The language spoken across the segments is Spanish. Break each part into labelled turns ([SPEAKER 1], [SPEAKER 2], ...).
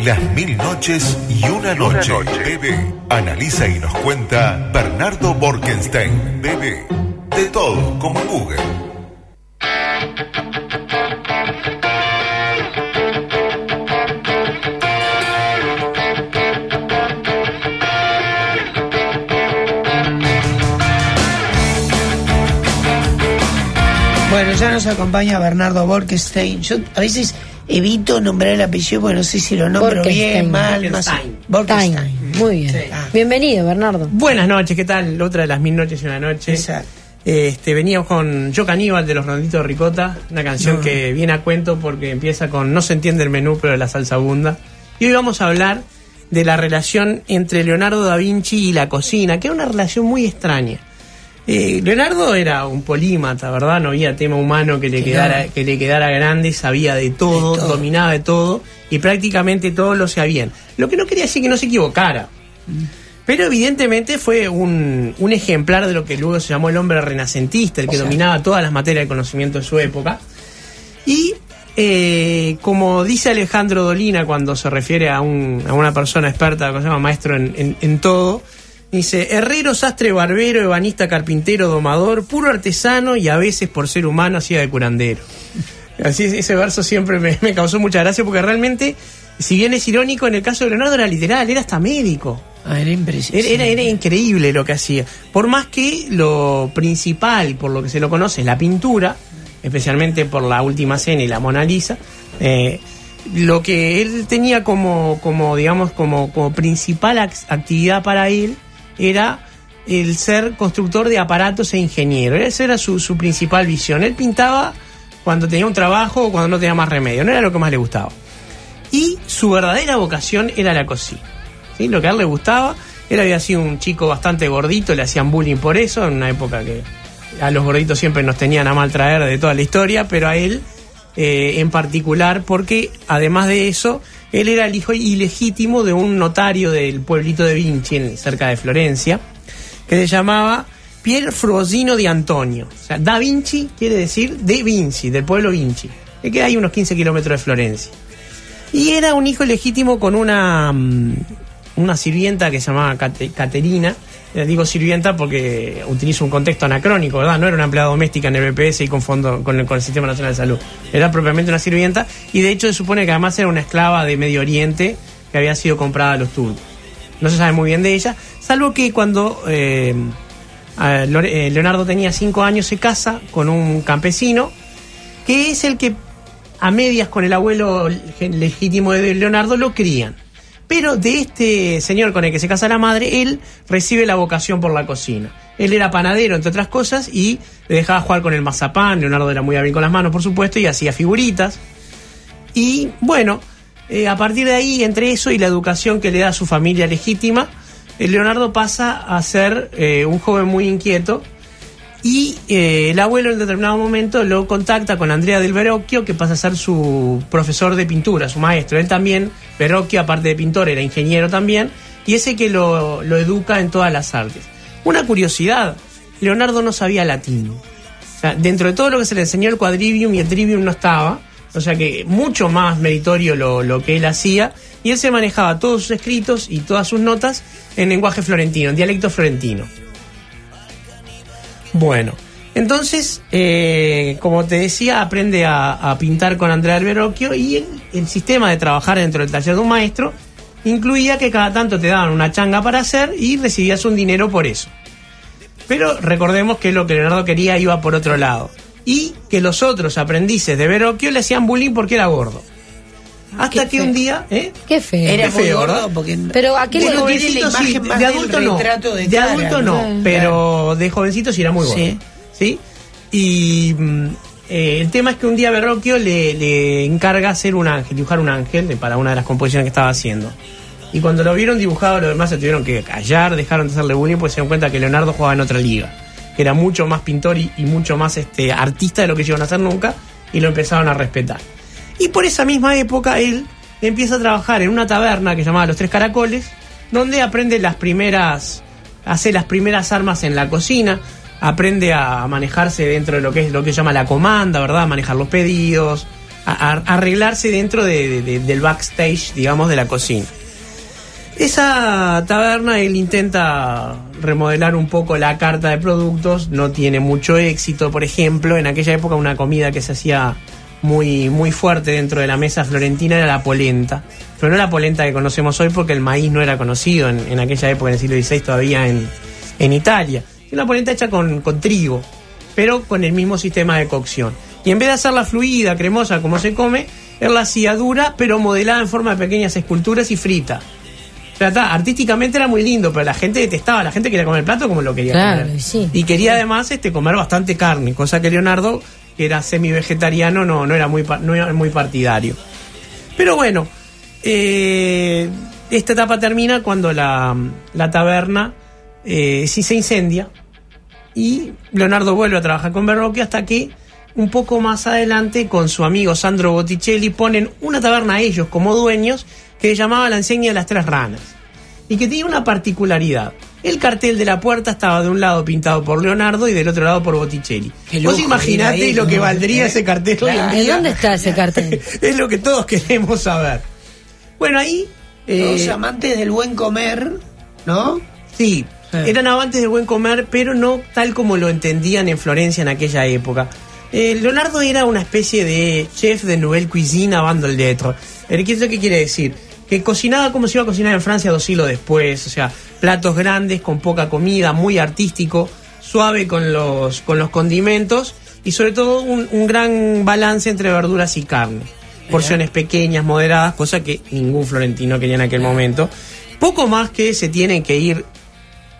[SPEAKER 1] Las mil noches y una noche. Bebé. Analiza y nos cuenta Bernardo Borkenstein. Bebé. De todo, como Google.
[SPEAKER 2] Bueno, ya nos acompaña Bernardo Borkenstein. Yo a veces evito nombrar el apellido porque no sé si lo nombro bien,
[SPEAKER 3] Borkenstein.
[SPEAKER 2] mal, más.
[SPEAKER 3] Muy bien.
[SPEAKER 2] Ah.
[SPEAKER 3] Bienvenido, Bernardo.
[SPEAKER 4] Buenas noches, ¿qué tal? Otra de las mil noches y una noche.
[SPEAKER 2] Exacto.
[SPEAKER 4] Este, veníamos con Yo Caníbal de los Ronditos de Ricota, una canción
[SPEAKER 2] No.
[SPEAKER 4] que viene a cuento porque empieza con No se entiende el menú, pero la salsa abunda. Y hoy vamos a hablar de la relación entre Leonardo da Vinci y la cocina, que es una relación muy extraña. Eh, Leonardo era un polímata, ¿verdad? No había tema humano que le,
[SPEAKER 2] Que
[SPEAKER 4] quedara, que le quedara grande, sabía de todo,
[SPEAKER 2] De todo.
[SPEAKER 4] dominaba de todo y prácticamente todo lo sabían. Lo que no quería decir que no se equivocara. Pero evidentemente fue un, un ejemplar de lo que luego se llamó el hombre renacentista, el que
[SPEAKER 2] O sea.
[SPEAKER 4] dominaba todas las materias de conocimiento de su época. Y eh, como dice Alejandro Dolina cuando se refiere a, un- a una persona experta, que se llama maestro en, en- en todo, dice, herrero, sastre, barbero, ebanista, carpintero, domador, puro artesano y a veces por ser humano hacía de curandero. Así es, ese verso siempre me, me causó mucha gracia porque realmente, si bien es irónico, en el caso de Leonardo era literal, era hasta médico.
[SPEAKER 2] Ah, era impresionante.
[SPEAKER 4] Era, era, era increíble lo que hacía. Por más que lo principal, por lo que se lo conoce, es la pintura, especialmente por la última cena y la Mona Lisa, eh, lo que él tenía como, como digamos, como, como principal ac- actividad para él era el ser constructor de aparatos e ingeniero. Esa era su, su principal visión. Él pintaba cuando tenía un trabajo o cuando no tenía más remedio. No era lo que más le gustaba. Y su verdadera vocación era la cocina. ¿sí? Lo que a él le gustaba. Él había sido un chico bastante gordito, le hacían bullying por eso, en una época que a los gorditos siempre nos tenían a mal traer de toda la historia, pero a él eh, en particular, porque además de eso, él era el hijo ilegítimo de un notario del pueblito de Vinci, cerca de Florencia, que se llamaba Pier Frosino di Antonio. O sea, Da Vinci quiere decir de Vinci, del pueblo Vinci, que queda ahí unos 15 kilómetros de Florencia. Y era un hijo legítimo con una, mm, una sirvienta que se llamaba Cate- Caterina. Eh, digo sirvienta porque utilizo un contexto anacrónico, ¿verdad? No era una empleada doméstica en el BPS y confundo con el, con el Sistema Nacional de Salud. Era propiamente una sirvienta y de hecho se supone que además era una esclava de Medio Oriente que había sido comprada a los turcos. No se sabe muy bien de ella, salvo que cuando eh, eh, Leonardo tenía cinco años se casa con un campesino que es el que a medias con el abuelo legítimo de Leonardo lo crían. Pero de este señor con el que se casa la madre, él recibe la vocación por la cocina. Él era panadero, entre otras cosas, y le dejaba jugar con el mazapán. Leonardo era muy hábil con las manos, por supuesto, y hacía figuritas. Y bueno, eh, a partir de ahí, entre eso y la educación que le da a su familia legítima, eh, Leonardo pasa a ser eh, un joven muy inquieto y eh, el abuelo en determinado momento lo contacta con Andrea del Verocchio, que pasa a ser su profesor de pintura, su maestro. Él también, Verocchio, aparte de pintor, era ingeniero también, y ese que lo, lo educa en todas las artes. Una curiosidad, Leonardo no sabía latín. O sea, dentro de todo lo que se le enseñó el quadrivium y el trivium no estaba, o sea que mucho más meritorio lo, lo que él hacía, y él se manejaba todos sus escritos y todas sus notas en lenguaje florentino, en dialecto florentino. Bueno, entonces, eh, como te decía, aprende a, pintar con Andrea del Verocchio y el, el sistema de trabajar dentro del taller de un maestro incluía que cada tanto te daban una changa para hacer y recibías un dinero por eso. Pero recordemos que lo que Leonardo quería iba por otro lado. Y que los otros aprendices de Verocchio le hacían bullying porque era gordo. Hasta
[SPEAKER 2] Qué
[SPEAKER 4] que
[SPEAKER 2] feo.
[SPEAKER 4] un día... ¿eh?
[SPEAKER 3] Qué feo.
[SPEAKER 2] Era
[SPEAKER 4] Qué feo, ¿verdad?
[SPEAKER 2] porque
[SPEAKER 3] Pero ¿a qué
[SPEAKER 4] De
[SPEAKER 3] le
[SPEAKER 2] Uno tiene
[SPEAKER 4] jovencito
[SPEAKER 2] la
[SPEAKER 4] sí, de adulto no.
[SPEAKER 2] de
[SPEAKER 4] De,
[SPEAKER 2] cara,
[SPEAKER 4] adulto no,
[SPEAKER 2] ¿no?
[SPEAKER 4] pero de jovencito sí era muy gordo.
[SPEAKER 2] Sí.
[SPEAKER 4] Sí. Y mm, eh, el tema es que un día Verrocchio le, le encarga hacer un ángel, dibujar un ángel para una de las composiciones que estaba haciendo. Y cuando lo vieron dibujado, los demás se tuvieron que callar, dejaron de hacerle bullying, porque se dieron cuenta que Leonardo jugaba en otra liga. Que era mucho más pintor y, y mucho más este, artista de lo que iban a hacer nunca, y lo empezaron a respetar. Y por esa misma época él empieza a trabajar en una taberna que llamaba Los Tres Caracoles, donde aprende las primeras, hace las primeras armas en la cocina, aprende a manejarse dentro de lo que es lo que llama la comanda, ¿verdad? A manejar los pedidos, a- arreglarse dentro de- de- de- del backstage, digamos, de la cocina. Esa taberna él intenta remodelar un poco la carta de productos, no tiene mucho éxito, por ejemplo, en aquella época una comida que se hacía muy, muy fuerte dentro de la mesa florentina era la polenta, pero no la polenta que conocemos hoy porque el maíz no era conocido en, en aquella época, en el siglo XVI todavía en, en Italia. Es una polenta hecha con, con trigo, pero con el mismo sistema de cocción. Y en vez de hacerla fluida, cremosa, como se come, él la hacía dura, pero modelada en forma de pequeñas esculturas y frita. O sea, artísticamente era muy lindo, pero la gente detestaba, la gente quería comer el plato como lo quería
[SPEAKER 3] Claro,
[SPEAKER 4] comer.
[SPEAKER 3] sí.
[SPEAKER 4] Y quería además este comer bastante carne, cosa que Leonardo, que era semi-vegetariano, no, no, era muy, no era muy partidario. Pero bueno, eh, esta etapa termina cuando la, la taberna eh, sí se incendia y Leonardo vuelve a trabajar con Verrocchio hasta que un poco más adelante con su amigo Sandro Botticelli ponen una taberna a ellos como dueños que llamaba La Enseña de las Tres Ranas y que tenía una particularidad. El cartel de la puerta estaba de un lado pintado por Leonardo y del otro lado por Botticelli.
[SPEAKER 2] Qué
[SPEAKER 4] Vos
[SPEAKER 2] lujo,
[SPEAKER 4] imaginate lo que valdría ese cartel hoy en
[SPEAKER 2] Claro.
[SPEAKER 3] ¿De
[SPEAKER 4] día.
[SPEAKER 3] dónde está ese cartel?
[SPEAKER 4] es lo que todos queremos saber. Bueno, ahí... eh,
[SPEAKER 2] Los amantes del buen comer, ¿no?
[SPEAKER 4] Sí,
[SPEAKER 2] Sí.
[SPEAKER 4] eran amantes del buen comer, pero no tal como lo entendían en Florencia en aquella época. Eh, Leonardo era una especie de chef de nouvelle cuisine avant. Eh, ¿Qué es lo que quiere decir? Que cocinaba como se iba a cocinar en Francia dos siglos después, o sea, platos grandes, con poca comida, muy artístico, suave con los, con los condimentos y sobre todo un, un gran balance entre verduras y carne. Porciones pequeñas, moderadas, cosa que ningún florentino quería en aquel momento. Poco más que se tienen que ir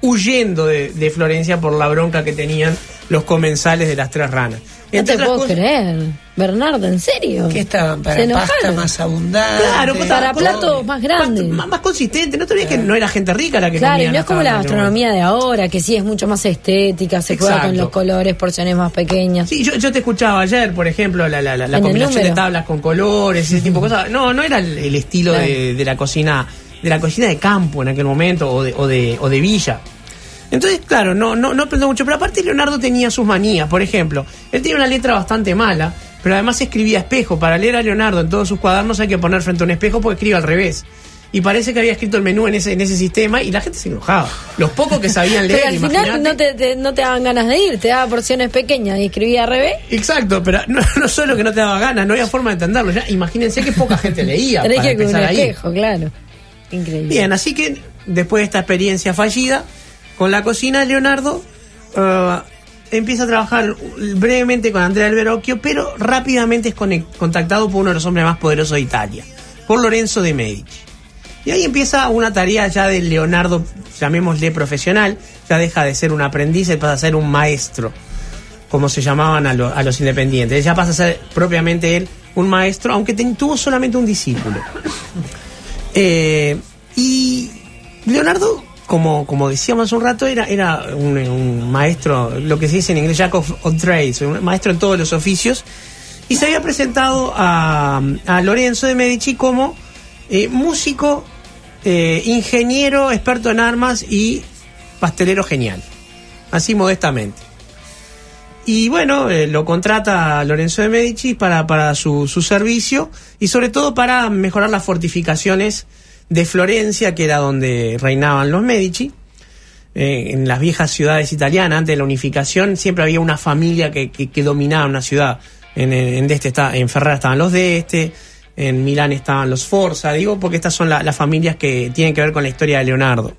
[SPEAKER 4] huyendo de, de Florencia por la bronca que tenían los comensales de las tres ranas.
[SPEAKER 3] No te puedo
[SPEAKER 4] cosas-
[SPEAKER 3] creer. Bernardo, ¿en serio?
[SPEAKER 2] Que estaban para pasta más abundante.
[SPEAKER 4] Claro, pues,
[SPEAKER 3] Para platos más grandes.
[SPEAKER 4] Más, más consistente. No te olvides que no era gente rica la que
[SPEAKER 3] Claro,
[SPEAKER 4] comía
[SPEAKER 3] y no es como la gastronomía de ahora, que sí es mucho más estética, se juega con
[SPEAKER 4] Exacto.
[SPEAKER 3] los colores, porciones más pequeñas.
[SPEAKER 4] Sí, yo, yo te escuchaba ayer, por ejemplo, la, la, la- la combinación de tablas con colores, ese tipo de cosas. No, no era el, el estilo
[SPEAKER 3] Claro.
[SPEAKER 4] de, de la cocina, de la cocina de campo en aquel momento o de, o de, o de villa. Entonces, claro, no, no, no aprendió mucho. Pero aparte Leonardo tenía sus manías. Por ejemplo, él tenía una letra bastante mala, pero además escribía espejo. Para leer a Leonardo en todos sus cuadernos hay que poner frente a un espejo porque escribe al revés. Y parece que había escrito el menú en ese, en ese sistema y la gente se enojaba. Los pocos que sabían leer,
[SPEAKER 3] Pero al final no te, te- no te daban ganas de ir, te daba porciones pequeñas y escribía al revés.
[SPEAKER 4] Exacto, pero no, no solo que no te daba ganas, no había forma de entenderlo. Ya, imagínense que poca gente leía.
[SPEAKER 3] Tenés
[SPEAKER 4] para
[SPEAKER 3] que con un
[SPEAKER 4] ahí.
[SPEAKER 3] espejo, claro. Increíble.
[SPEAKER 4] Bien, así que después de esta experiencia fallida con la cocina, Leonardo eh, empieza a trabajar brevemente con Andrea del Verocchio, pero rápidamente es contactado por uno de los hombres más poderosos de Italia, por Lorenzo de Medici. Y ahí empieza una tarea ya de Leonardo, llamémosle profesional, ya deja de ser un aprendiz y pasa a ser un maestro, como se llamaban a, lo- a los independientes. Ya pasa a ser propiamente él un maestro, aunque tuvo solamente un discípulo. Eh, y Leonardo, como, como decíamos hace un rato, era, era un, maestro, lo que se dice en inglés, Jack of, of Trades, un maestro en todos los oficios, y se había presentado a, a Lorenzo de Medici como eh, músico, eh, ingeniero, experto en armas y pastelero genial, así modestamente. Y bueno, eh, lo contrata Lorenzo de Medici para, para su, su servicio y sobre todo para mejorar las fortificaciones de Florencia, que era donde reinaban los Medici. Eh, en las viejas ciudades italianas, antes de la unificación, siempre había una familia que, que, dominaba una ciudad. En, este está, en Ferrara estaban los de este, en Milán estaban los Forza, digo, porque estas son la- las familias que tienen que ver con la historia de Leonardo.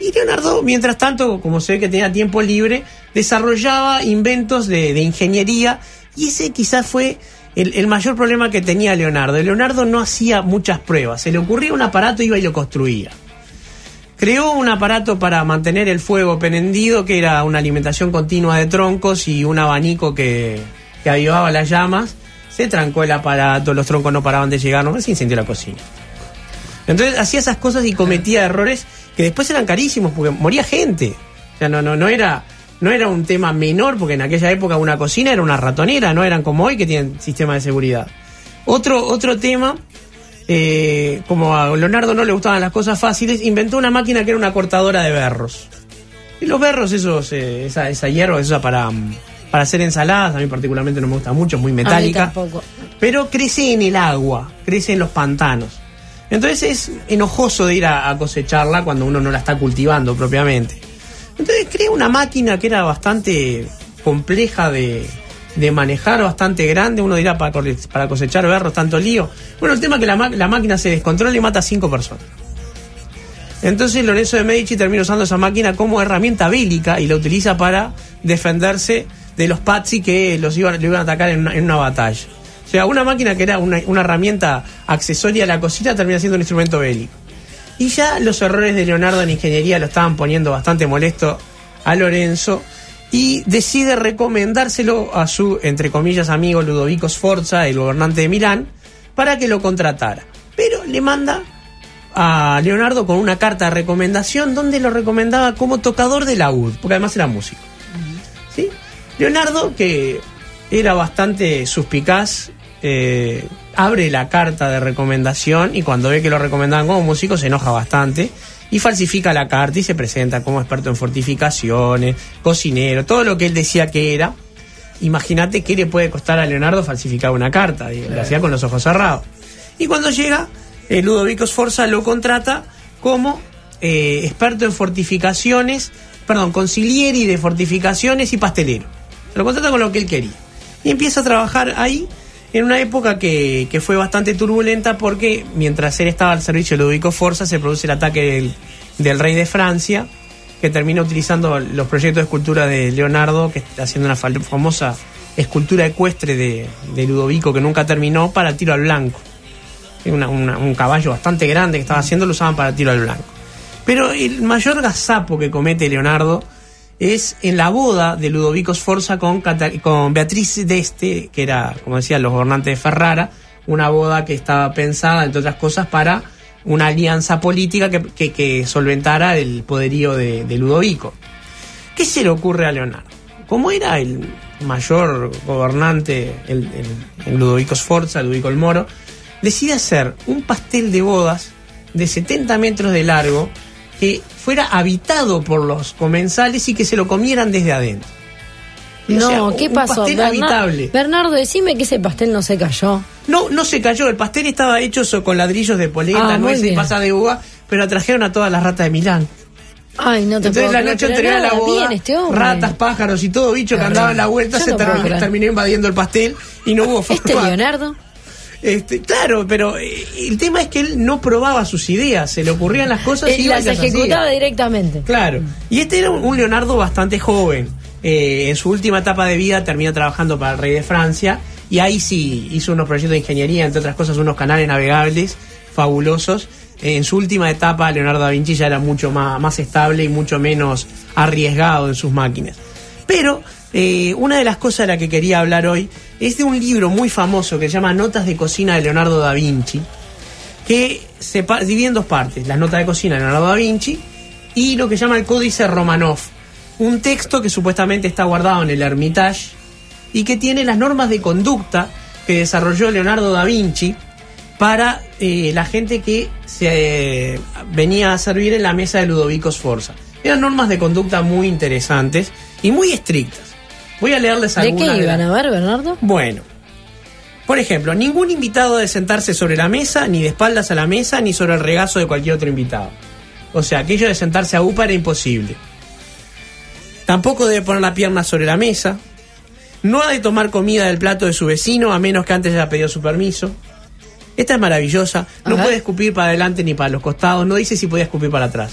[SPEAKER 4] Y Leonardo, mientras tanto, como se ve que tenía tiempo libre, desarrollaba inventos de, de ingeniería y ese quizás fue el, mayor problema que tenía Leonardo. Leonardo no hacía muchas pruebas, se le ocurría un aparato, iba y lo construía. Creó un aparato para mantener el fuego prendido, que era una alimentación continua de troncos y un abanico que, que avivaba las llamas. Se trancó el aparato, los troncos no paraban de llegar, no se incendió la cocina. Entonces hacía esas cosas y cometía errores que después eran carísimos porque moría gente. O sea, no, no, no era, no era un tema menor porque en aquella época una cocina era una ratonera, no eran como hoy que tienen sistema de seguridad. Otro, otro tema, eh, como a Leonardo no le gustaban las cosas fáciles, inventó una máquina que era una cortadora de berros. Y los berros, esos, eh, esa, esa hierba, esa para, mm, para hacer ensaladas. A mí particularmente no me gusta mucho, es muy metálica.
[SPEAKER 3] tampoco.
[SPEAKER 4] Pero crece en el agua, crece en los pantanos. Entonces es enojoso de ir a, a cosecharla cuando uno no la está cultivando propiamente. Entonces creé una máquina que era bastante compleja de, de manejar, bastante grande. Uno dirá para, para cosechar berros, tanto lío. Bueno, el tema es que la, la máquina se descontrola y mata a cinco personas. Entonces Lorenzo de Medici termina usando esa máquina como herramienta bélica y la utiliza para defenderse de los Pazzi que los iban, lo iban a atacar en una, en una batalla. O sea, una máquina que era una, una herramienta accesoria a la cocina termina siendo un instrumento bélico. Y ya los errores de Leonardo en ingeniería lo estaban poniendo bastante molesto a Lorenzo y decide recomendárselo a su, entre comillas, amigo Ludovico Sforza, el gobernante de Milán, para que lo contratara. Pero le manda a Leonardo con una carta de recomendación donde lo recomendaba como tocador de laúd, porque además era músico. ¿Sí? Leonardo, que era bastante suspicaz, eh, abre la carta de recomendación y cuando ve que lo recomendaban como músico se enoja bastante y falsifica la carta y se presenta como experto en fortificaciones, cocinero, todo lo que él decía que era. Imagínate qué le puede costar a Leonardo falsificar una carta, y lo hacía con los ojos cerrados. Y cuando llega, eh, Ludovico Sforza lo contrata como eh, experto en fortificaciones, perdón, concilieri de fortificaciones y pastelero. Lo contrata con lo que él quería. Y empieza a trabajar ahí en una época que, fue bastante turbulenta porque mientras él estaba al servicio de Ludovico Sforza se produce el ataque del, rey de Francia que termina utilizando los proyectos de escultura de Leonardo, que está haciendo una famosa escultura ecuestre de, Ludovico que nunca terminó para tiro al blanco. Un caballo bastante grande que estaba haciendo lo usaban para tiro al blanco. Pero el mayor gazapo que comete Leonardo es en la boda de Ludovico Sforza con, con Beatriz d'Este, que era, como decía, los gobernantes de Ferrara, una boda que estaba pensada, entre otras cosas, para una alianza política que, que- solventara el poderío de, Ludovico. ¿Qué se le ocurre a Leonardo? Como era el mayor gobernante, el- el Ludovico Sforza, Ludovico el Moro, decide hacer un pastel de bodas de 70 metros de largo que fuera habitado por los comensales y que se lo comieran desde adentro. O
[SPEAKER 3] No,
[SPEAKER 4] sea,
[SPEAKER 3] ¿qué
[SPEAKER 4] un
[SPEAKER 3] pasó?
[SPEAKER 4] pastel habitable.
[SPEAKER 3] Bernardo, decime que ese pastel no se cayó.
[SPEAKER 4] No, no se cayó, el pastel estaba hecho con ladrillos de polenta,
[SPEAKER 3] Ah,
[SPEAKER 4] nueces y pasas de uva, pero trajeron a todas las ratas de Milán.
[SPEAKER 3] Ay, no te
[SPEAKER 4] Entonces
[SPEAKER 3] puedo
[SPEAKER 4] la noche anterior a la boda,
[SPEAKER 3] este
[SPEAKER 4] ratas, pájaros y todo bicho que andaba en la vuelta
[SPEAKER 3] Yo
[SPEAKER 4] se
[SPEAKER 3] no
[SPEAKER 4] terminó, invadiendo el pastel y no hubo
[SPEAKER 3] Este
[SPEAKER 4] forma.
[SPEAKER 3] Leonardo.
[SPEAKER 4] Este, claro, pero eh, el tema es que él no probaba sus ideas, se le ocurrían las cosas
[SPEAKER 3] eh,
[SPEAKER 4] y
[SPEAKER 3] las
[SPEAKER 4] hacía.
[SPEAKER 3] ejecutaba directamente.
[SPEAKER 4] Claro. Y este era un, Leonardo bastante joven. Eh, en su última etapa de vida terminó trabajando para el rey de Francia y ahí sí hizo unos proyectos de ingeniería, entre otras cosas unos canales navegables fabulosos. Eh, en su última etapa Leonardo da Vinci ya era mucho más, más estable y mucho menos arriesgado en sus máquinas. Pero eh, una de las cosas de las que quería hablar hoy es de un libro muy famoso que se llama Notas de Cocina de Leonardo da Vinci, que se divide en dos partes, las notas de cocina de Leonardo da Vinci y lo que llama el Códice Romanov, un texto que supuestamente está guardado en el Hermitage y que tiene las normas de conducta que desarrolló Leonardo da Vinci para eh, la gente que se eh, venía a servir en la mesa de Ludovico Sforza. Eran normas de conducta muy interesantes y muy estrictas. Voy a leerles
[SPEAKER 3] ¿De
[SPEAKER 4] algunas
[SPEAKER 3] qué
[SPEAKER 4] de las-
[SPEAKER 3] iban a ver, Bernardo?
[SPEAKER 4] bueno, por ejemplo, ningún invitado debe sentarse sobre la mesa, ni de espaldas a la mesa, ni sobre el regazo de cualquier otro invitado. O sea, aquello de sentarse a UPA era imposible. Tampoco debe poner la pierna sobre la mesa. No ha de tomar comida del plato de su vecino a menos que antes haya pedido su permiso. Esta es maravillosa. No puede escupir para adelante ni para los costados. No dice si podía escupir para atrás.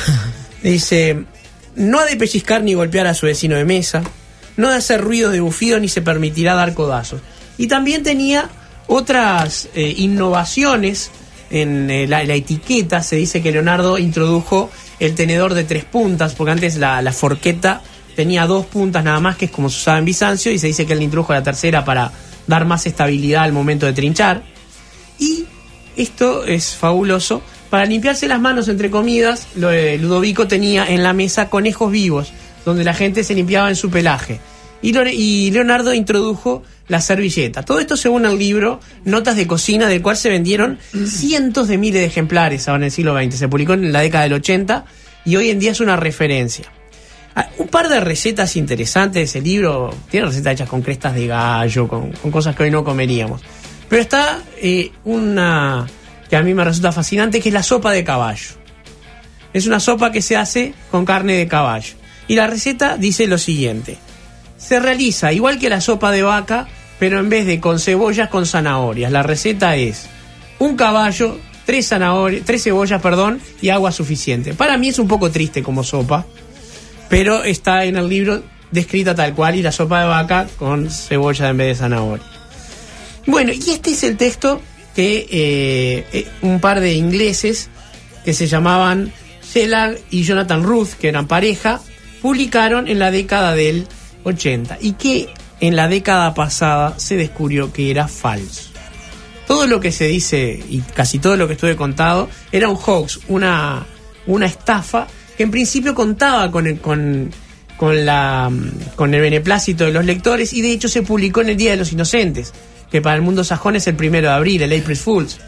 [SPEAKER 4] Dice, no ha de pellizcar ni golpear a su vecino de mesa. No de hacer ruidos de bufido ni se permitirá dar codazos. Y también tenía otras eh, innovaciones en eh, la, la etiqueta. Se dice que Leonardo introdujo el tenedor de tres puntas, porque antes la, la forqueta tenía dos puntas nada más, que es como se usaba en Bizancio, y se dice que él introdujo la tercera para dar más estabilidad al momento de trinchar. Y esto es fabuloso. Para limpiarse las manos entre comidas, de Ludovico tenía en la mesa conejos vivos, donde la gente se limpiaba en su pelaje. Y, Leonardo introdujo la servilleta. Todo esto según el libro Notas de Cocina, del cual se vendieron cientos de miles de ejemplares ahora en el siglo XX. Se publicó en la década del 80 y hoy en día es una referencia. Ah, Un par de recetas interesantes de ese libro. Tiene recetas hechas con crestas de gallo, con, con cosas que hoy no comeríamos. Pero está eh, una que a mí me resulta fascinante, que es la sopa de caballo. Es una sopa que se hace con carne de caballo. Y la receta dice lo siguiente. Se realiza igual que la sopa de vaca, pero en vez de con cebollas, con zanahorias. La receta es un caballo, tres zanahorias, tres cebollas, perdón, y agua suficiente. Para mí es un poco triste como sopa, pero está en el libro descrita tal cual y la sopa de vaca con cebolla en vez de zanahoria. Bueno, y este es el texto que eh, eh, un par de ingleses que se llamaban Shelag y Jonathan Ruth, que eran pareja, publicaron en la década del 80 y que en la década pasada se descubrió que era falso. Todo lo que se dice y casi todo lo que estuve contado era un hoax, una, una estafa que en principio contaba con el, con, con, la, con el beneplácito de los lectores y de hecho se publicó en el Día de los Inocentes, que para el mundo sajón es el primero de abril, el April Fools.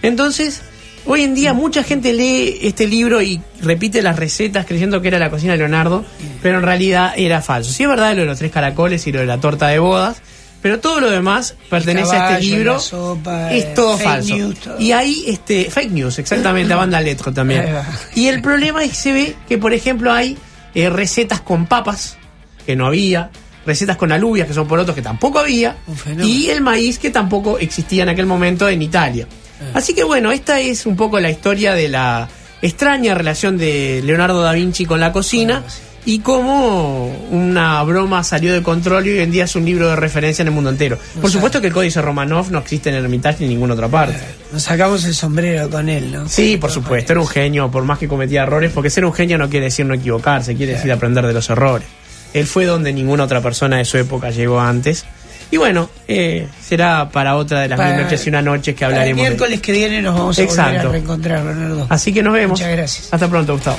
[SPEAKER 4] Entonces, hoy en día mucha gente lee este libro y repite las recetas creyendo que era la cocina de Leonardo, pero en realidad era falso. Sí es verdad lo de los tres caracoles y lo de la torta de bodas, pero todo lo demás pertenece a este libro.
[SPEAKER 2] la sopa,
[SPEAKER 4] es todo falso.
[SPEAKER 2] news, todo.
[SPEAKER 4] Y ahí, este, fake news, exactamente, a banda letro también. Y el problema es que se ve que, por ejemplo, hay eh, recetas con papas, que no había, recetas con alubias, que son porotos, que tampoco había, y el maíz, que tampoco existía en aquel momento en Italia.
[SPEAKER 2] Ah.
[SPEAKER 4] Así que bueno, esta es un poco la historia de la extraña relación de Leonardo da Vinci con la cocina y cómo una broma salió de control y hoy en día es un libro de referencia en el mundo entero. Por supuesto que el Códice Romanov no existe en el Hermitage ni en ninguna otra parte.
[SPEAKER 2] Nos sacamos el sombrero con él, ¿no?
[SPEAKER 4] Sí, por supuesto, era un genio, por más que cometía errores, porque ser un genio no quiere decir no equivocarse, quiere decir aprender de los errores. Él fue donde ninguna otra persona de su época llegó antes. Y bueno, eh, será para otra de las
[SPEAKER 2] Para-
[SPEAKER 4] mil noches y una noches que
[SPEAKER 2] el
[SPEAKER 4] hablaremos. de-
[SPEAKER 2] miércoles que viene nos vamos a volver a reencontrar, Bernardo.
[SPEAKER 4] Así que nos vemos.
[SPEAKER 2] Muchas gracias.
[SPEAKER 4] Hasta pronto, Gustavo.